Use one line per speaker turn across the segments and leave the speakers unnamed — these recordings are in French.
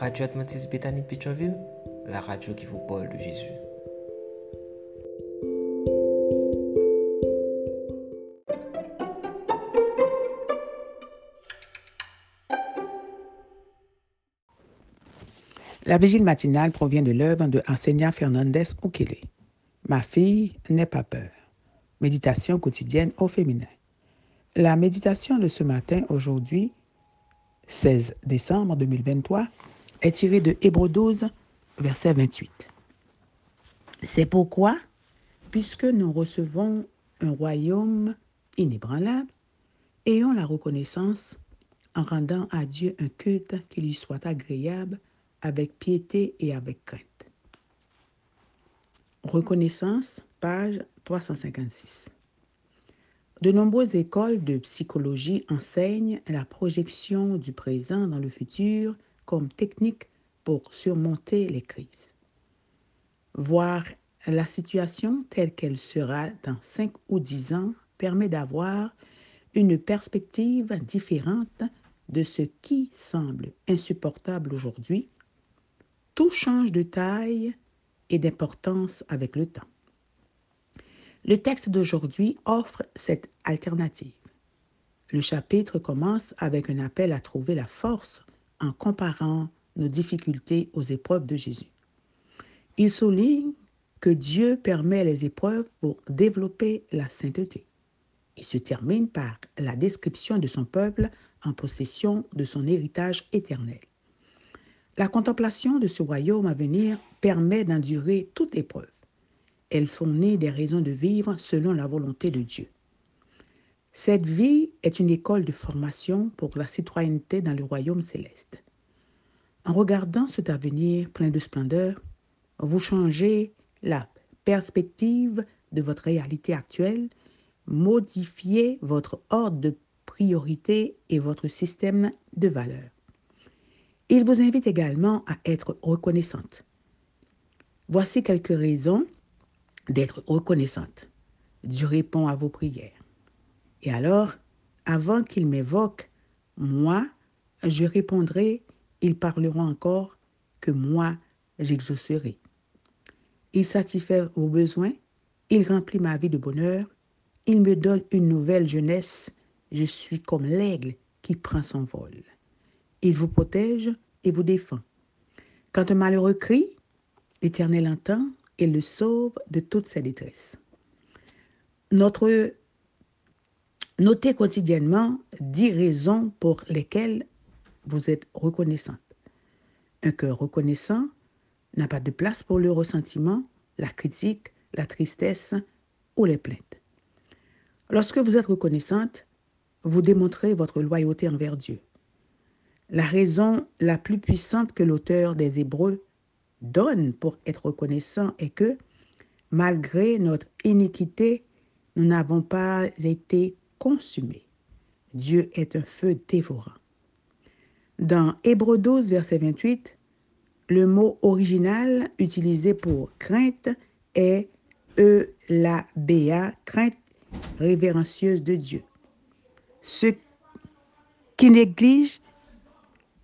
Radio Adventiste Bethany de la radio qui vous parle de Jésus.
La vigile matinale provient de l'œuvre de enseignant Fernandez Ukele. Ma fille n'est pas peur. Méditation quotidienne au féminin. La méditation de ce matin, aujourd'hui, 16 décembre 2023, est tirée de Hébreux 12, verset 28. C'est pourquoi, puisque nous recevons un royaume inébranlable, ayons la reconnaissance en rendant à Dieu un culte qui lui soit agréable avec piété et avec crainte. Reconnaissance, page 356. De nombreuses écoles de psychologie enseignent la projection du présent dans le futur comme technique pour surmonter les crises. Voir la situation telle qu'elle sera dans 5 ou 10 ans permet d'avoir une perspective différente de ce qui semble insupportable aujourd'hui tout change de taille et d'importance avec le temps. Le texte d'aujourd'hui offre cette alternative. Le chapitre commence avec un appel à trouver la force en comparant nos difficultés aux épreuves de Jésus. Il souligne que Dieu permet les épreuves pour développer la sainteté. Il se termine par la description de son peuple en possession de son héritage éternel. La contemplation de ce royaume à venir permet d'endurer toute épreuve. Elle fournit des raisons de vivre selon la volonté de Dieu. Cette vie est une école de formation pour la citoyenneté dans le royaume céleste. En regardant cet avenir plein de splendeur, vous changez la perspective de votre réalité actuelle, modifiez votre ordre de priorité et votre système de valeurs. Il vous invite également à être reconnaissante. Voici quelques raisons d'être reconnaissante. Dieu répond à vos prières. Et alors, avant qu'il m'évoque, moi, je répondrai, ils parleront encore, que moi, j'exaucerai. Il satisfait vos besoins, il remplit ma vie de bonheur, il me donne une nouvelle jeunesse, je suis comme l'aigle qui prend son vol. Il vous protège et vous défend. Quand un malheureux crie, l'Éternel entend et le sauve de toutes ses détresses. Notre notez quotidiennement dix raisons pour lesquelles vous êtes reconnaissante. Un cœur reconnaissant n'a pas de place pour le ressentiment, la critique, la tristesse ou les plaintes. Lorsque vous êtes reconnaissante, vous démontrez votre loyauté envers Dieu. La raison la plus puissante que l'auteur des Hébreux donne pour être reconnaissant est que, malgré notre iniquité, nous n'avons pas été Dieu est un feu dévorant. Dans Hébreux 12, verset 28, le mot original utilisé pour crainte est e la béa, crainte révérencieuse de Dieu. Ceux qui négligent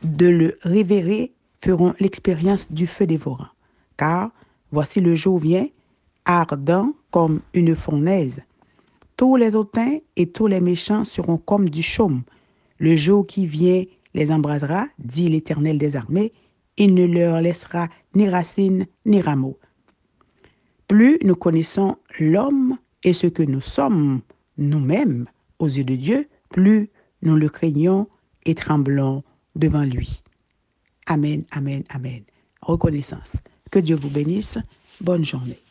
de le révérer feront l'expérience du feu dévorant. Car voici le jour vient, ardent comme une fournaise. Tous les hautains et tous les méchants seront comme du chaume. Le jour qui vient les embrasera, dit l'Éternel des armées, il ne leur laissera ni racines ni rameaux. Plus nous connaissons l'homme et ce que nous sommes nous-mêmes aux yeux de Dieu, plus nous le craignons et tremblons devant lui. Amen, amen, amen. Reconnaissance. Que Dieu vous bénisse. Bonne journée.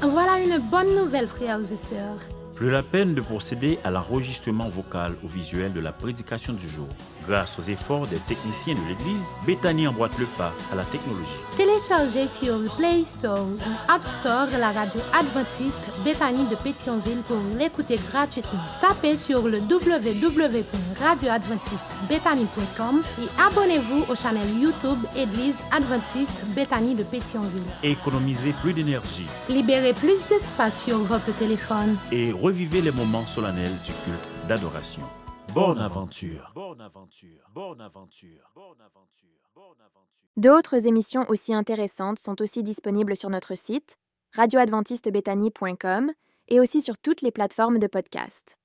Voilà une bonne nouvelle, frères et sœurs.
Plus la peine de procéder à l'enregistrement vocal ou visuel de la prédication du jour. Grâce aux efforts des techniciens de l'Église, Bethany emboîte le pas à la technologie.
Téléchargez sur Play Store ou App Store la radio adventiste Bethany de Pétionville pour l'écouter gratuitement. Tapez sur le www.radioadventistebethany.com et abonnez-vous au channel YouTube Église adventiste Bethany de Pétionville.
Économisez plus d'énergie.
Libérez plus d'espace sur votre téléphone.
Et revivez les moments solennels du culte d'adoration. Bonne aventure. Bonne aventure. Bonne aventure. Bonne aventure.
D'autres émissions aussi intéressantes sont aussi disponibles sur notre site radioadventistebethany.com et aussi sur toutes les plateformes de podcast.